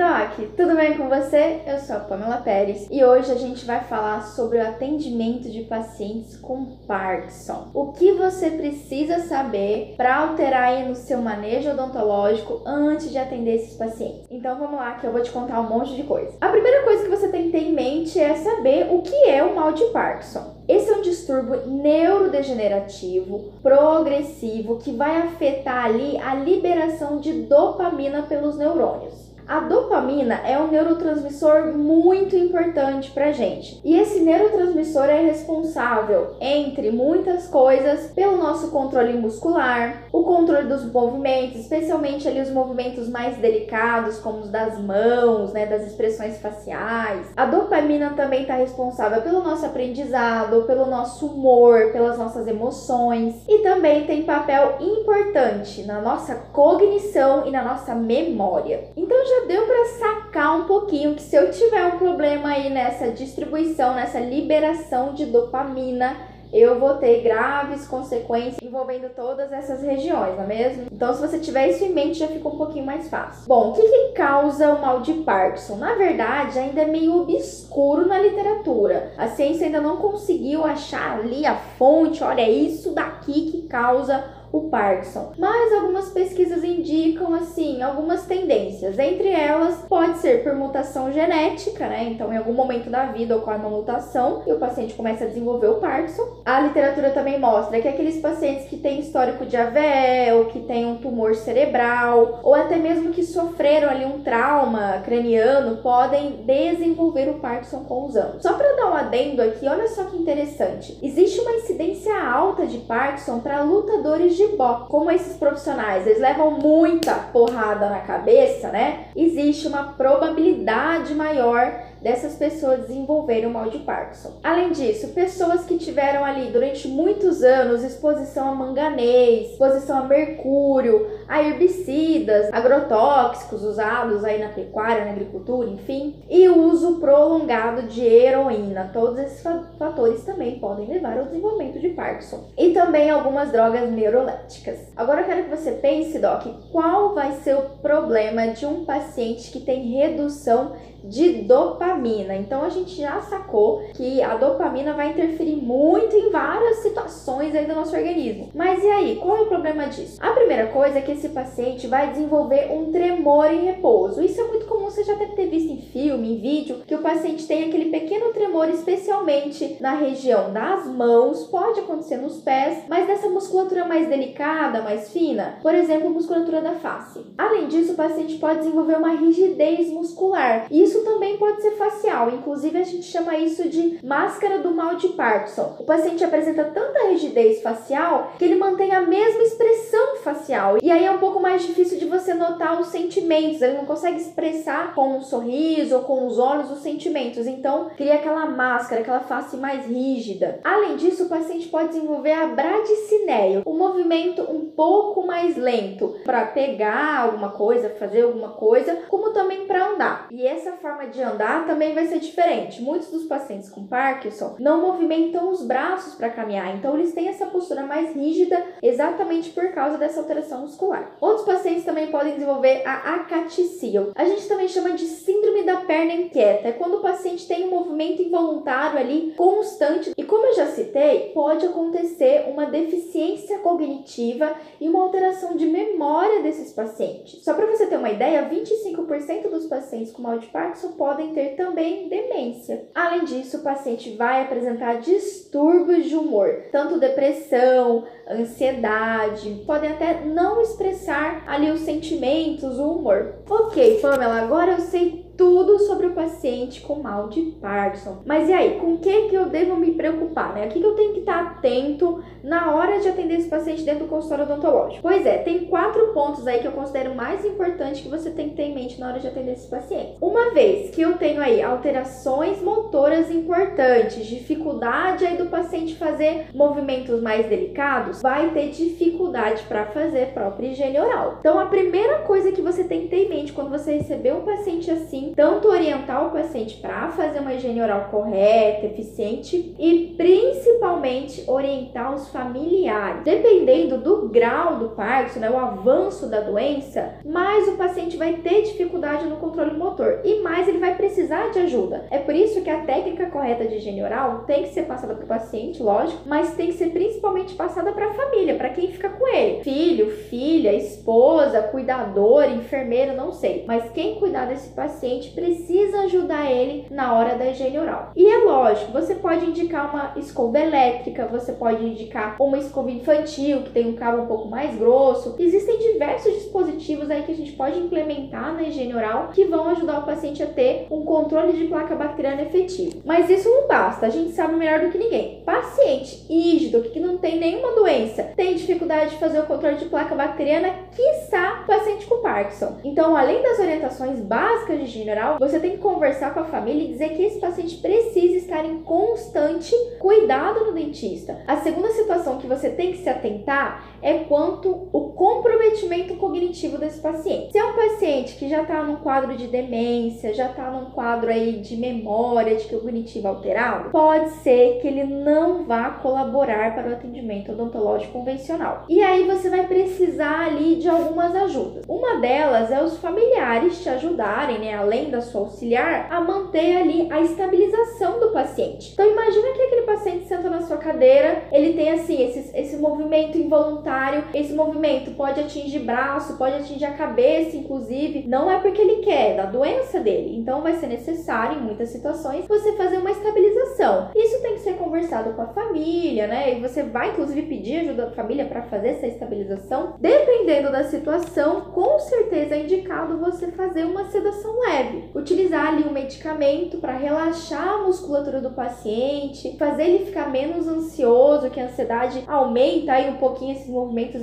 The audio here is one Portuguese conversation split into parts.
Doc, tudo bem com você? Eu sou a Pamela Pérez e hoje a gente vai falar sobre o atendimento de pacientes com Parkinson. O que você precisa saber para alterar aí no seu manejo odontológico antes de atender esses pacientes. Então vamos lá que eu vou te contar um monte de coisa. A primeira coisa que você tem que ter em mente é saber o que é o mal de Parkinson. Esse é um distúrbio neurodegenerativo progressivo que vai afetar ali a liberação de dopamina pelos neurônios. A dopamina é um neurotransmissor muito importante para gente. E esse neurotransmissor é responsável, entre muitas coisas, pelo nosso controle muscular, o controle dos movimentos, especialmente ali os movimentos mais delicados, como os das mãos, né, das expressões faciais. A dopamina também está responsável pelo nosso aprendizado, pelo nosso humor, pelas nossas emoções e também tem papel importante na nossa cognição e na nossa memória. Então já deu para sacar um pouquinho que se eu tiver um problema aí nessa distribuição, nessa liberação de dopamina, eu vou ter graves consequências envolvendo todas essas regiões, não é mesmo? Então, se você tiver isso em mente, já fica um pouquinho mais fácil. Bom, o que, que causa o mal de Parkinson? Na verdade, ainda é meio obscuro na literatura. A ciência ainda não conseguiu achar ali a fonte, olha, é isso daqui que causa o Parkinson. Mas algumas pesquisas indicam assim algumas tendências. Entre elas, pode ser por mutação genética, né? Então, em algum momento da vida ocorre uma mutação e o paciente começa a desenvolver o Parkinson. A literatura também mostra que aqueles pacientes que têm histórico de AVE ou que têm um tumor cerebral ou até mesmo que sofreram ali um trauma craniano podem desenvolver o Parkinson com os anos. Só para dar um adendo aqui, olha só que interessante. Existe uma incidência alta de Parkinson para lutadores de boxe. Como esses profissionais, eles levam muita porrada na cabeça, né? Existe uma probabilidade maior dessas pessoas desenvolverem o mal de Parkinson. Além disso, pessoas que tiveram ali durante muitos anos exposição a manganês, exposição a mercúrio, a herbicidas, agrotóxicos usados aí na pecuária, na agricultura, enfim, e uso prolongado de heroína. Todos esses fatores também podem levar ao desenvolvimento de Parkinson. E também algumas drogas neurolépticas. Agora eu quero que você pense, Doc, qual vai ser o problema de um paciente que tem redução de dopamina. Então a gente já sacou que a dopamina vai interferir muito em várias situações aí do nosso organismo. Mas e aí, qual é o problema disso? A primeira coisa é que esse paciente vai desenvolver um tremor em repouso. Isso é muito comum, você já deve ter visto em filme, em vídeo, que o paciente tem aquele pequeno tremor, especialmente na região das mãos, pode acontecer nos pés, mas nessa musculatura mais delicada, mais fina, por exemplo, musculatura da face. Além disso, o paciente pode desenvolver uma rigidez muscular. Isso isso também pode ser facial, inclusive a gente chama isso de máscara do mal de Parkinson. O paciente apresenta tanta rigidez facial que ele mantém a mesma expressão facial, e aí é um pouco mais difícil de você notar os sentimentos, ele não consegue expressar com um sorriso ou com os olhos os sentimentos, então cria aquela máscara, aquela face mais rígida. Além disso, o paciente pode desenvolver a bradicineia, um movimento um pouco mais lento para pegar alguma coisa, fazer alguma coisa, como também para andar. E essa forma de andar também vai ser diferente. Muitos dos pacientes com Parkinson não movimentam os braços para caminhar, então eles têm essa postura mais rígida exatamente por causa dessa alteração muscular. Outros pacientes também podem desenvolver a acaticia. A gente também chama de síndrome da perna inquieta. É quando o paciente tem um movimento involuntário ali constante. E como eu já citei, pode acontecer uma deficiência cognitiva e uma alteração de memória desses pacientes. Só para você ter uma ideia, 25% dos pacientes com mal de Parkinson Parkinson podem ter também demência. Além disso, o paciente vai apresentar distúrbios de humor, tanto depressão, ansiedade, podem até não expressar ali os sentimentos, o humor. Ok, Pamela, agora eu sei tudo sobre o paciente com mal de Parkinson. Mas e aí, com o que, que eu devo me preocupar, né? O que, que eu tenho que estar atento na hora de atender esse paciente dentro do consultório odontológico? Pois é, tem quatro pontos aí que eu considero mais importante que você tem que ter em mente na hora de atender esse paciente. Uma vez que eu tenho aí alterações motoras importantes, dificuldade aí do paciente fazer movimentos mais delicados, vai ter dificuldade para fazer própria higiene oral. Então, a primeira coisa que você tem que ter em mente quando você receber um paciente assim tanto orientar o paciente para fazer uma higiene oral correta, eficiente e principalmente orientar os familiares. Dependendo do grau do Parkinson, né, o avanço da doença, mais o paciente vai ter dificuldade no controle motor e mais ele vai precisar de ajuda. É por isso que a técnica correta de higiene oral tem que ser passada para o paciente, lógico, mas tem que ser principalmente passada para a família, para quem fica com ele. Filho, filha, esposa, cuidador, enfermeiro, não sei. Mas quem cuidar desse paciente precisa ajudar ele na hora da higiene oral. E é lógico, você pode indicar uma escova elétrica, você pode indicar uma escova infantil que tem um cabo um pouco mais grosso. Existem diversos dispositivos aí que a gente pode implementar na higiene oral que vão ajudar o paciente a ter um controle de placa bacteriana efetivo. Mas isso não basta, a gente sabe melhor do que ninguém. Paciente ígido, que não tem nenhuma doença, tem dificuldade de fazer o controle de placa bacteriana, quiçá paciente com Parkinson. Então, além das orientações básicas de higiene oral, você tem que conversar com a família e dizer que esse paciente precisa estar em constante cuidado no dentista. A segunda situação que você tem que se atentar é quanto o comprometimento cognitivo desse paciente. Se é um paciente que já está num quadro de demência, já está num quadro aí de memória, de cognitivo alterado, pode ser que ele não vá colaborar para o atendimento odontológico convencional. E aí você vai precisar ali de algumas ajudas. Uma delas é os familiares te ajudarem, né, além da sua auxiliar, a manter ali a estabilização do paciente. Então imagina que aquele paciente senta na sua cadeira, ele tem assim esse, esse movimento involuntário, esse movimento pode atingir braço, pode atingir a cabeça, inclusive, não é porque ele quer, é da doença dele. Então vai ser necessário em muitas situações você fazer uma estabilização. Isso tem que ser conversado com a família, né? E você vai inclusive pedir ajuda da família para fazer essa estabilização. Dependendo da situação, com certeza é indicado você fazer uma sedação leve, utilizar ali um medicamento para relaxar a musculatura do paciente, fazer ele ficar menos ansioso, que a ansiedade aumenta aí um pouquinho esses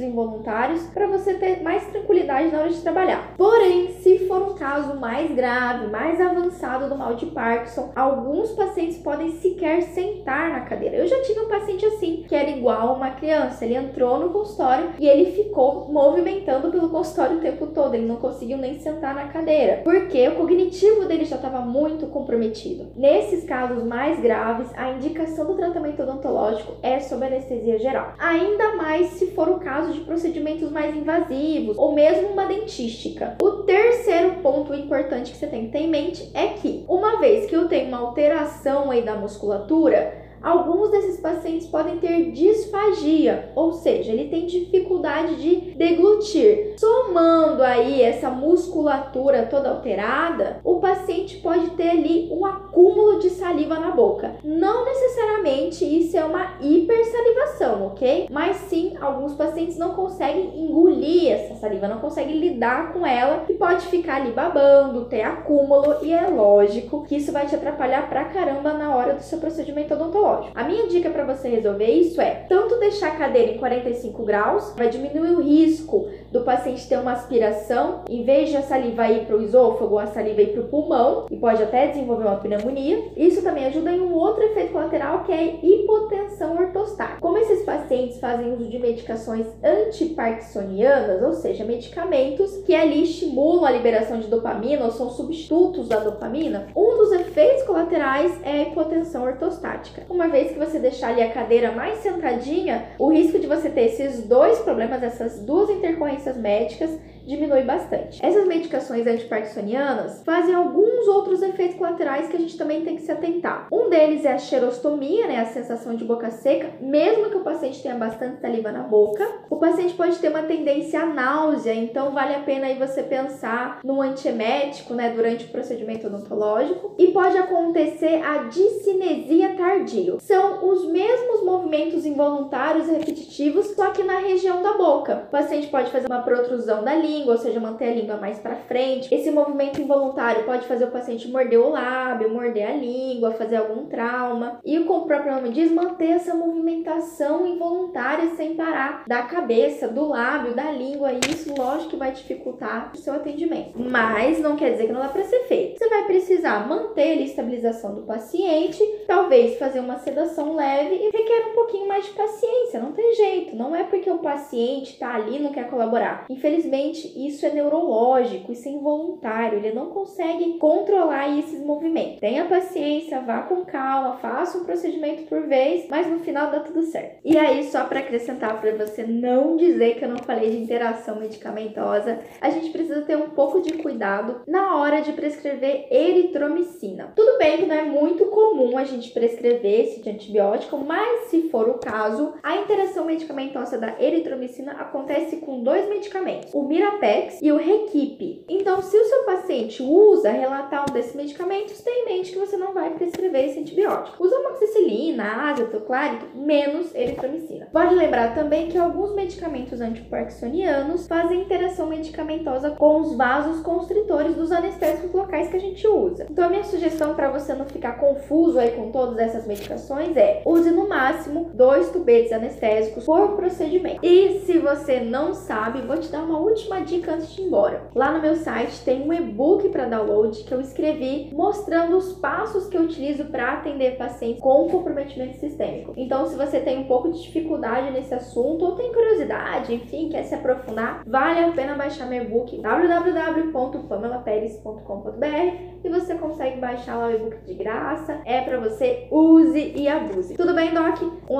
involuntários para você ter mais tranquilidade na hora de trabalhar. Porém, se for um caso mais grave, mais avançado do mal de Parkinson, alguns pacientes podem sequer sentar na cadeira. Eu já tive um paciente assim, que era igual uma criança. Ele entrou no consultório e ele ficou movimentando pelo consultório o tempo todo. Ele não conseguiu nem sentar na cadeira, porque o cognitivo dele já estava muito comprometido. Nesses casos mais graves, a indicação do tratamento odontológico é sob anestesia geral. Ainda mais se for o caso de procedimentos mais invasivos ou mesmo uma dentística. O terceiro ponto importante que você tem que ter em mente é que, uma vez que eu tenho uma alteração aí da musculatura, Alguns desses pacientes podem ter disfagia, ou seja, ele tem dificuldade de deglutir. Somando aí essa musculatura toda alterada, o paciente pode ter ali um acúmulo de saliva na boca. Não necessariamente isso é uma hipersalivação, ok? Mas sim, alguns pacientes não conseguem engolir essa saliva, não conseguem lidar com ela e pode ficar ali babando, ter acúmulo e é lógico que isso vai te atrapalhar pra caramba na hora do seu procedimento odontológico relógio. A minha dica para você resolver isso é tanto deixar a cadeira em 45 graus, vai diminuir o risco do paciente ter uma aspiração, em vez de a saliva ir para o esôfago, a saliva ir para o pulmão e pode até desenvolver uma pneumonia. Isso também ajuda em um outro efeito colateral que é hipotensão ortostática. Como esses pacientes fazem uso de medicações antiparkinsonianas, ou seja, medicamentos que ali estimulam a liberação de dopamina ou são substitutos da dopamina, um dos efeitos colaterais é a hipotensão ortostática uma vez que você deixar ali a cadeira mais sentadinha, o risco de você ter esses dois problemas, essas duas intercorrências médicas, diminui bastante. Essas medicações antiparkinsonianas fazem alguns outros efeitos colaterais que a gente também tem que se atentar. Um deles é a xerostomia, né, a sensação de boca seca, mesmo que o paciente tenha bastante saliva na boca. O paciente pode ter uma tendência à náusea, então vale a pena aí você pensar no antiemético, né, durante o procedimento odontológico. E pode acontecer a discinesia tardio. São os mesmos movimentos involuntários e repetitivos, só que na região da boca. O paciente pode fazer uma protrusão da língua, língua, ou seja, manter a língua mais para frente. Esse movimento involuntário pode fazer o paciente morder o lábio, morder a língua, fazer algum trauma. E como o próprio nome diz, manter essa movimentação involuntária sem parar da cabeça, do lábio, da língua. E isso, lógico, que vai dificultar o seu atendimento. Mas não quer dizer que não dá para ser feito. Você vai precisar manter a estabilização do paciente, talvez fazer uma sedação leve e requer um pouquinho mais de paciência. Não tem jeito. Não é porque o paciente está ali e não quer colaborar. Infelizmente, isso é neurológico, isso é involuntário, ele não consegue controlar esses movimentos. Tenha paciência, vá com calma, faça um procedimento por vez, mas no final dá tudo certo. E aí, só para acrescentar para você não dizer que eu não falei de interação medicamentosa, a gente precisa ter um pouco de cuidado na hora de prescrever eritromicina. Tudo bem que não é muito comum a gente prescrever esse antibiótico, mas se for o caso, a interação medicamentosa da eritromicina acontece com dois medicamentos, o Mirapex e o Requipe. Então, se o seu paciente usa relatar um desses medicamentos, tenha em mente que você não vai prescrever esse antibiótico. Usa amoxicilina, azatoclárito, menos eritromicina. Pode lembrar também que alguns medicamentos antiparkinsonianos fazem interação medicamentosa com os vasos constritores dos anestésicos locais que a gente usa. Então, a minha sugestão para você não ficar confuso aí com todas essas medicações é use no máximo dois tubetes anestésicos por procedimento. E se você não sabe, vou te dar uma última dica antes de ir embora. Lá no meu site tem um e-book para download que eu escrevi mostrando os passos que eu utilizo para atender pacientes com comprometimento sistêmico. Então, se você tem um pouco de dificuldade nesse assunto ou tem curiosidade, enfim, quer se aprofundar, vale a pena baixar meu e-book www.pamelaperes.com.br e você consegue baixar lá o e-book de graça. É para você, use e abuse. Tudo bem, Doc? Um